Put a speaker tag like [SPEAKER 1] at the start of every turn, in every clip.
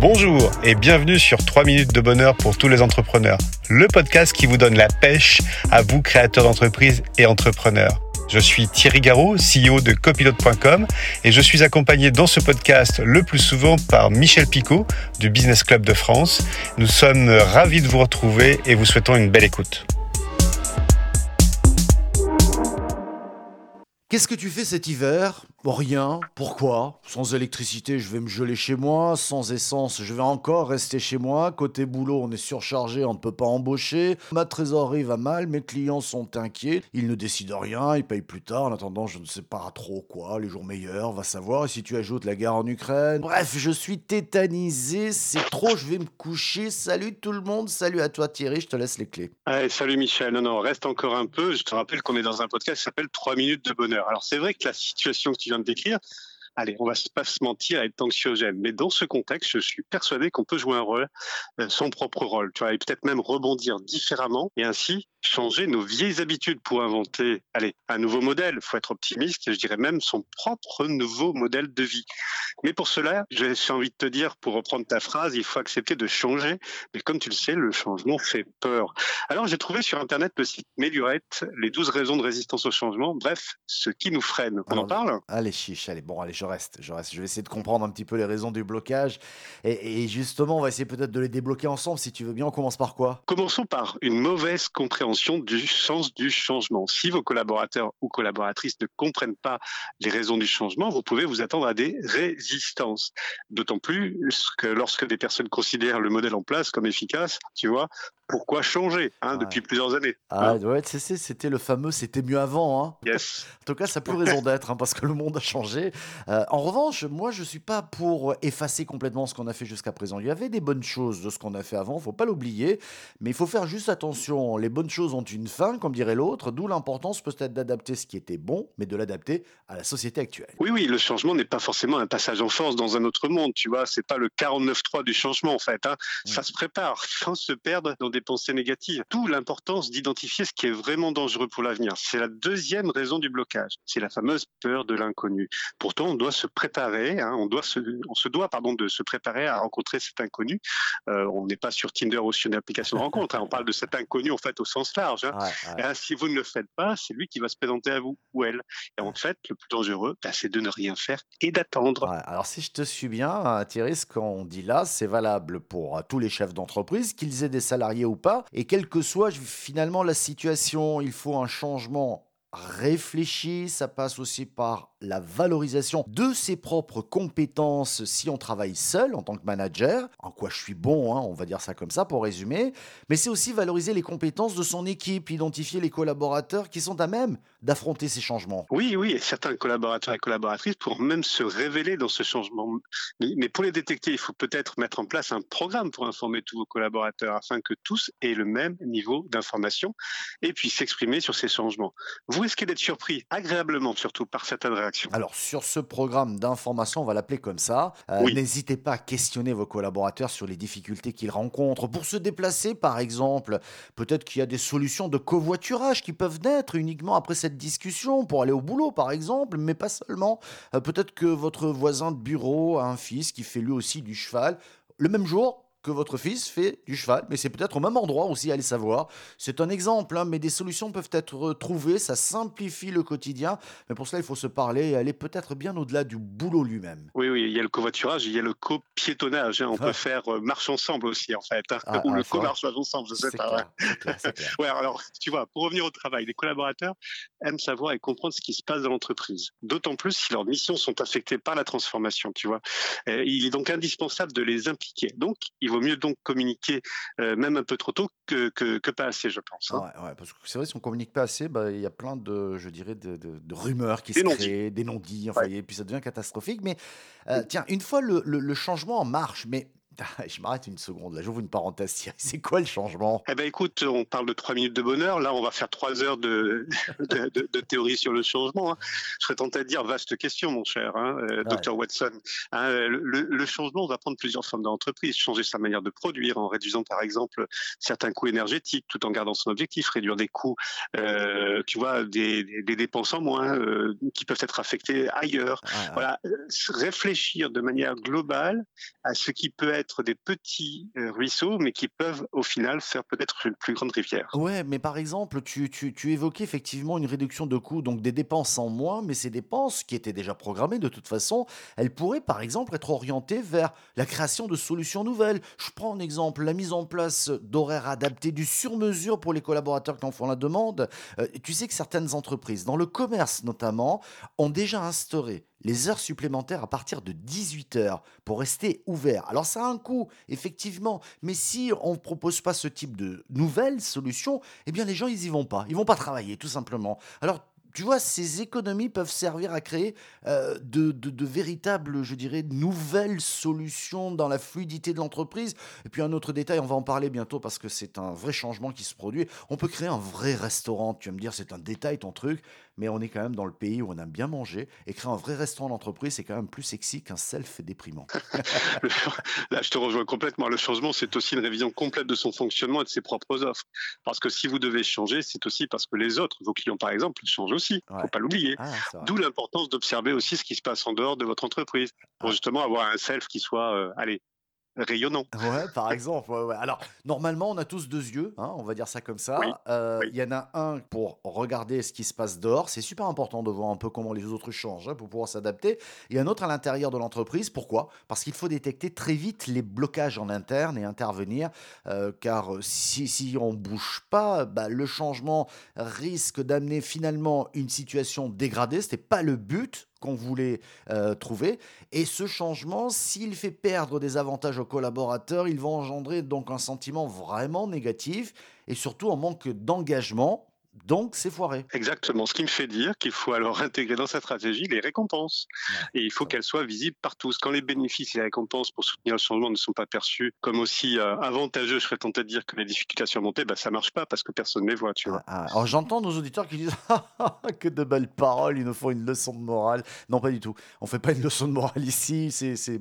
[SPEAKER 1] Bonjour et bienvenue sur 3 minutes de bonheur pour tous les entrepreneurs, le podcast qui vous donne la pêche à vous créateurs d'entreprise et entrepreneurs. Je suis Thierry Garot, CEO de copilote.com et je suis accompagné dans ce podcast le plus souvent par Michel Picot du Business Club de France. Nous sommes ravis de vous retrouver et vous souhaitons une belle écoute.
[SPEAKER 2] Qu'est-ce que tu fais cet hiver? Rien. Pourquoi? Sans électricité, je vais me geler chez moi. Sans essence, je vais encore rester chez moi. Côté boulot, on est surchargé, on ne peut pas embaucher. Ma trésorerie va mal, mes clients sont inquiets. Ils ne décident rien, ils payent plus tard. En attendant, je ne sais pas trop quoi. Les jours meilleurs, va savoir. Et si tu ajoutes la guerre en Ukraine. Bref, je suis tétanisé. C'est trop, je vais me coucher. Salut tout le monde. Salut à toi Thierry, je te laisse les clés.
[SPEAKER 3] Allez, salut Michel. Non, non, reste encore un peu. Je te rappelle qu'on est dans un podcast qui s'appelle 3 minutes de bonheur. Alors c'est vrai que la situation viens de décrire, allez, on va pas se mentir, est anxiogène. Mais dans ce contexte, je suis persuadé qu'on peut jouer un rôle, euh, son propre rôle, tu vois, et peut-être même rebondir différemment et ainsi changer nos vieilles habitudes pour inventer, allez, un nouveau modèle. Il faut être optimiste et je dirais même son propre nouveau modèle de vie. Mais pour cela, j'ai envie de te dire, pour reprendre ta phrase, il faut accepter de changer. Mais comme tu le sais, le changement fait peur. Alors j'ai trouvé sur Internet le site Meliorette, les 12 raisons de résistance au changement. Bref, ce qui nous freine. On en parle?
[SPEAKER 2] Allez, chiche, allez, bon, allez, je Je vais essayer de comprendre un petit peu les raisons du blocage. Et, et justement, on va essayer peut-être de les débloquer ensemble, si tu veux bien. On commence par quoi?
[SPEAKER 3] Commençons par une mauvaise compréhension du sens du changement. Si vos collaborateurs ou collaboratrices ne comprennent pas les raisons du changement, vous pouvez vous attendre à des résistances. D'autant plus que lorsque des personnes considèrent le modèle en place comme efficace, tu vois, pourquoi changer hein, depuis plusieurs années
[SPEAKER 2] Ah hein ouais, c'était le fameux c'était mieux avant. Hein.
[SPEAKER 3] Yes.
[SPEAKER 2] en tout cas, ça a plus raison d'être parce que le monde a changé. Euh, en revanche, moi, je suis pas pour effacer complètement ce qu'on a fait jusqu'à présent. Il y avait des bonnes choses de ce qu'on a fait avant, faut pas l'oublier, mais il faut faire juste attention. Les bonnes choses ont une fin, comme dirait l'autre, d'où l'importance peut-être d'adapter ce qui était bon, mais de l'adapter à la société actuelle.
[SPEAKER 3] Oui, oui, le changement n'est pas forcément un passage en force dans un autre monde, tu vois. C'est pas le 49.3 du changement en fait. Ça se prépare, sans se perdre dans des pensées négatives. D'où l'importance d'identifier ce qui est vraiment dangereux pour l'avenir. C'est la deuxième raison du blocage. C'est la fameuse peur de l'inconnu. Pourtant, on doit se préparer, hein, on, doit se, on se doit pardon, de se préparer à rencontrer cet inconnu. Euh, on n'est pas sur Tinder ou sur une application de rencontre. Hein. on parle de cet inconnu en fait au sens large. Hein. Et si vous ne le faites pas, c'est lui qui va se présenter à vous ou elle. Et en fait, le plus dangereux, bah, c'est de ne rien faire et d'attendre.
[SPEAKER 2] alors si je te suis bien, Thierry, ce qu'on dit là, c'est valable pour tous les chefs d'entreprise, qu'ils aient des salariés pas. Et quelle que soit finalement la situation, il faut un changement réfléchi, ça passe aussi par la valorisation de ses propres compétences si on travaille seul en tant que manager, en quoi je suis bon, hein, on va dire ça comme ça pour résumer, mais c'est aussi valoriser les compétences de son équipe, identifier les collaborateurs qui sont à même d'affronter ces changements.
[SPEAKER 3] Oui, oui, et certains collaborateurs et collaboratrices pourront même se révéler dans ce changement. Mais pour les détecter, il faut peut-être mettre en place un programme pour informer tous vos collaborateurs afin que tous aient le même niveau d'information et puissent s'exprimer sur ces changements. Vous risquez d'être surpris, agréablement surtout, par certaines
[SPEAKER 2] Alors, sur ce programme d'information, on va l'appeler comme ça, euh, n'hésitez pas à questionner vos collaborateurs sur les difficultés qu'ils rencontrent. Pour se déplacer, par exemple, peut-être qu'il y a des solutions de covoiturage qui peuvent naître uniquement après cette discussion, pour aller au boulot, par exemple, mais pas seulement. Euh, peut-être que votre voisin de bureau a un fils qui fait lui aussi du cheval. Le même jour, que votre fils fait du cheval, mais c'est peut-être au même endroit aussi, allez savoir. C'est un exemple, hein, mais des solutions peuvent être trouvées, ça simplifie le quotidien, mais pour cela, il faut se parler et aller peut-être bien au-delà du boulot lui-même.
[SPEAKER 3] Oui, oui, il y a le covoiturage, il y a le copiétonnage, hein. on peut faire euh, marche ensemble aussi, en fait, hein. ah, ou le co-marchage ensemble, je sais pas. ouais. alors, tu vois, pour revenir au travail, les collaborateurs aiment savoir et comprendre ce qui se passe dans l'entreprise, d'autant plus si leurs missions sont affectées par la transformation, tu vois. il est donc indispensable de les impliquer. Donc, il vaut mieux donc communiquer euh, même un peu trop tôt que, que, pas assez, je pense.
[SPEAKER 2] Hein. Ouais, parce que c'est vrai, si on communique pas assez, bah, il y a plein de, je dirais, de, de, rumeurs qui se créent, des non-dits, enfin, et puis ça devient catastrophique. Mais euh, tiens, une fois le, le, le changement en marche, mais Je m'arrête une seconde, là, j'ouvre une parenthèse. C'est quoi le changement?
[SPEAKER 3] Eh ben, écoute, on parle de trois minutes de bonheur. Là, on va faire trois heures de, de, théorie sur le changement. Hein. Je serais tenté de dire vaste question, mon cher hein, euh, docteur Watson. Hein, le, changement va prendre plusieurs formes dans l'entreprise. Changer sa manière de produire en réduisant, par exemple, certains coûts énergétiques, tout en gardant son objectif, réduire des coûts, euh, tu vois, des, dépenses en moins euh, qui peuvent être affectées ailleurs. Voilà, réfléchir de manière globale à ce qui peut être des petits euh, ruisseaux, mais qui peuvent au final faire peut-être une plus grande rivière.
[SPEAKER 2] Ouais, mais par exemple, tu évoquais effectivement une réduction de coûts, donc des dépenses en moins, mais ces dépenses qui étaient déjà programmées de toute façon, elles pourraient par exemple être orientées vers la création de solutions nouvelles. Je prends un exemple, la mise en place d'horaires adaptés du sur-mesure pour les collaborateurs qui en font la demande. Euh, tu sais que certaines entreprises, dans le commerce notamment, ont déjà instauré les heures supplémentaires à partir de 18 heures pour rester ouvert. Alors ça a un coût, effectivement, mais si on ne propose pas ce type de nouvelles solutions, eh bien les gens, ils y vont pas. Ils vont pas travailler, tout simplement. Alors tu vois, ces économies peuvent servir à créer euh, de, de- de véritables, je dirais, nouvelles solutions dans la fluidité de l'entreprise. Et puis un autre détail, on va en parler bientôt parce que c'est un vrai changement qui se produit. On peut créer un vrai restaurant. Tu vas me dire, c'est un détail ton truc, mais on est quand même dans le pays où on aime bien manger. Et créer un vrai restaurant d'entreprise, c'est quand même plus sexy qu'un self déprimant.
[SPEAKER 3] Là, je te rejoins complètement. Le changement, c'est aussi une révision complète de son fonctionnement et de ses propres offres. Parce que si vous devez changer, c'est aussi parce que les autres, vos clients par exemple, changent aussi.
[SPEAKER 2] Ouais.
[SPEAKER 3] Faut pas l'oublier.
[SPEAKER 2] Ah.
[SPEAKER 3] D'où l'importance d'observer aussi ce qui se passe en dehors de votre entreprise pour
[SPEAKER 2] Ah.
[SPEAKER 3] justement avoir un self qui soit, euh, allez, rayonnant.
[SPEAKER 2] Ouais, par exemple. ouais, ouais. Alors, normalement, on a tous deux yeux, hein, on va dire ça comme ça.
[SPEAKER 3] Oui,
[SPEAKER 2] Euh, Il
[SPEAKER 3] oui.
[SPEAKER 2] y en a un pour regarder ce qui se passe dehors. C'est super important de voir un peu comment les autres changent hein, pour pouvoir s'adapter. Et un autre à l'intérieur de l'entreprise. Pourquoi? Parce qu'il faut détecter très vite les blocages en interne et intervenir. euh, car euh, si, si on ne bouge pas, bah, le changement risque d'amener finalement une situation dégradée. Ce n'était pas le but qu'on voulait euh, trouver. Et ce changement, s'il fait perdre des avantages aux collaborateurs, il va engendrer donc un sentiment vraiment négatif et surtout un manque d'engagement. Donc, c'est foiré.
[SPEAKER 3] Exactement. Ce qui me fait dire qu'il faut alors intégrer dans sa stratégie les récompenses.
[SPEAKER 2] Ouais,
[SPEAKER 3] Et il faut qu'elles soient visibles par tous. Quand les bénéfices et les récompenses pour soutenir le changement ne sont pas perçus comme aussi euh, avantageux, je serais tenté de dire que les difficultés à surmonter, bah, ça marche pas parce que personne ne les voit, tu vois.
[SPEAKER 2] Ah, ah. Alors j'entends nos auditeurs qui disent Ah, que de belles paroles, ils nous font une leçon de morale. Non, pas du tout. On fait pas une leçon de morale ici. C'est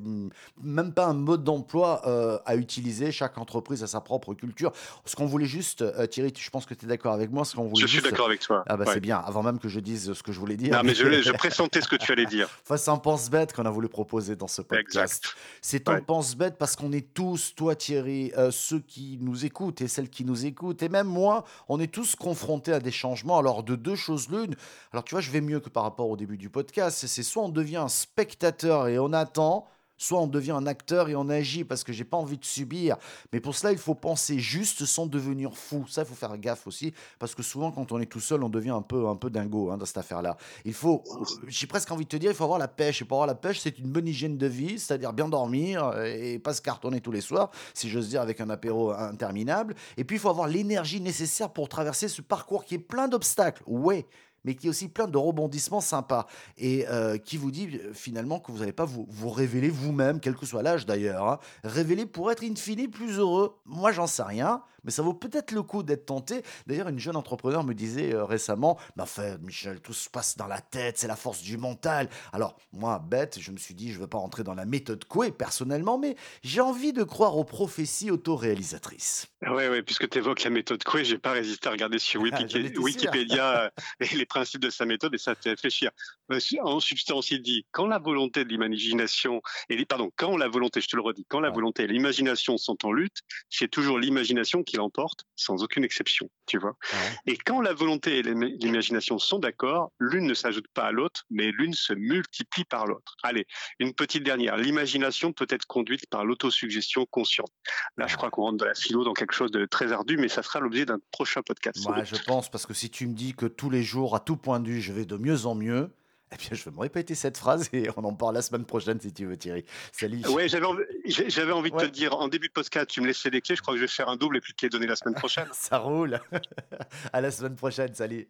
[SPEAKER 2] même pas un mode d'emploi euh, à utiliser. Chaque entreprise a sa propre culture. Ce qu'on voulait juste, euh, Thierry, je pense que tu es d'accord avec moi. Ce qu'on voulait
[SPEAKER 3] Je suis
[SPEAKER 2] juste.
[SPEAKER 3] d'accord avec toi.
[SPEAKER 2] Ah bah
[SPEAKER 3] Ouais.
[SPEAKER 2] c'est bien. Avant même que je dise ce que je voulais dire.
[SPEAKER 3] Non, mais je, je pressentais ce que tu allais dire.
[SPEAKER 2] Enfin, c'est un pense-bête qu'on a voulu proposer dans ce podcast.
[SPEAKER 3] Exact.
[SPEAKER 2] C'est un
[SPEAKER 3] Ouais.
[SPEAKER 2] pense-bête parce qu'on est tous, toi Thierry, euh, ceux qui nous écoutent et celles qui nous écoutent, et même moi, on est tous confrontés à des changements. Alors, de deux choses l'une, alors tu vois, je vais mieux que par rapport au début du podcast, c'est soit on devient un spectateur et on attend, soit on devient un acteur et on agit parce que j'ai pas envie de subir. Mais pour cela, il faut penser juste sans devenir fou. Ça, il faut faire gaffe aussi parce que souvent, quand on est tout seul, on devient un peu, un peu dingo hein, dans cette affaire-là. Il faut, j'ai presque envie de te dire, il faut avoir la pêche. Et pour avoir la pêche, c'est une bonne hygiène de vie, c'est-à-dire bien dormir euh, et pas se cartonner tous les soirs, si j'ose dire, avec un apéro interminable. Et puis, il faut avoir l'énergie nécessaire pour traverser ce parcours qui est plein d'obstacles. Ouais. Mais qui est aussi plein de rebondissements sympas et euh, qui vous dit euh, finalement que vous n'allez pas vous, vous révéler vous-même, quel que soit l'âge d'ailleurs. hein. Révéler pour être in fine plus heureux. Moi, j'en sais rien, mais ça vaut peut-être le coup d'être tenté. D'ailleurs, une jeune entrepreneur me disait euh, récemment Bah, fait, Michel, tout se passe dans la tête, c'est la force du mental. Alors, moi, bête, je me suis dit Je ne veux pas rentrer dans la méthode Coué personnellement, mais j'ai envie de croire aux prophéties autoréalisatrices.
[SPEAKER 3] Oui, ouais, puisque tu évoques la méthode Coué, j'ai pas résisté à regarder sur
[SPEAKER 2] Ah.
[SPEAKER 3] Wikipédia euh, et les principes de sa méthode et ça fait réfléchir. Euh, En substance, il dit quand la volonté de l'imagination et pardon, quand la volonté, je te le redis, quand la volonté et l'imagination sont en lutte, c'est toujours l'imagination qui l'emporte, sans aucune exception, tu vois. Et quand la volonté et l'im- l'imagination sont d'accord, l'une ne s'ajoute pas à l'autre, mais l'une se multiplie par l'autre. Allez, une petite dernière. L'imagination peut être conduite par l'autosuggestion consciente. Là, je crois qu'on rentre dans la philo, dans quelque chose de très ardu, mais ça sera l'objet d'un prochain podcast.
[SPEAKER 2] Moi,
[SPEAKER 3] doute.
[SPEAKER 2] je pense, parce que si tu me dis que tous les jours, à tout point de vue, je vais de mieux en mieux, eh bien, je vais me répéter cette phrase et on en parle la semaine prochaine si tu veux, Thierry. Salut.
[SPEAKER 3] Ouais, j'avais envie, j'ai- j'avais envie de te dire en début de podcast, tu me laissais des clés. Je crois que je vais faire un double et puis te les donner la semaine prochaine.
[SPEAKER 2] Ça roule. à la semaine prochaine. Salut.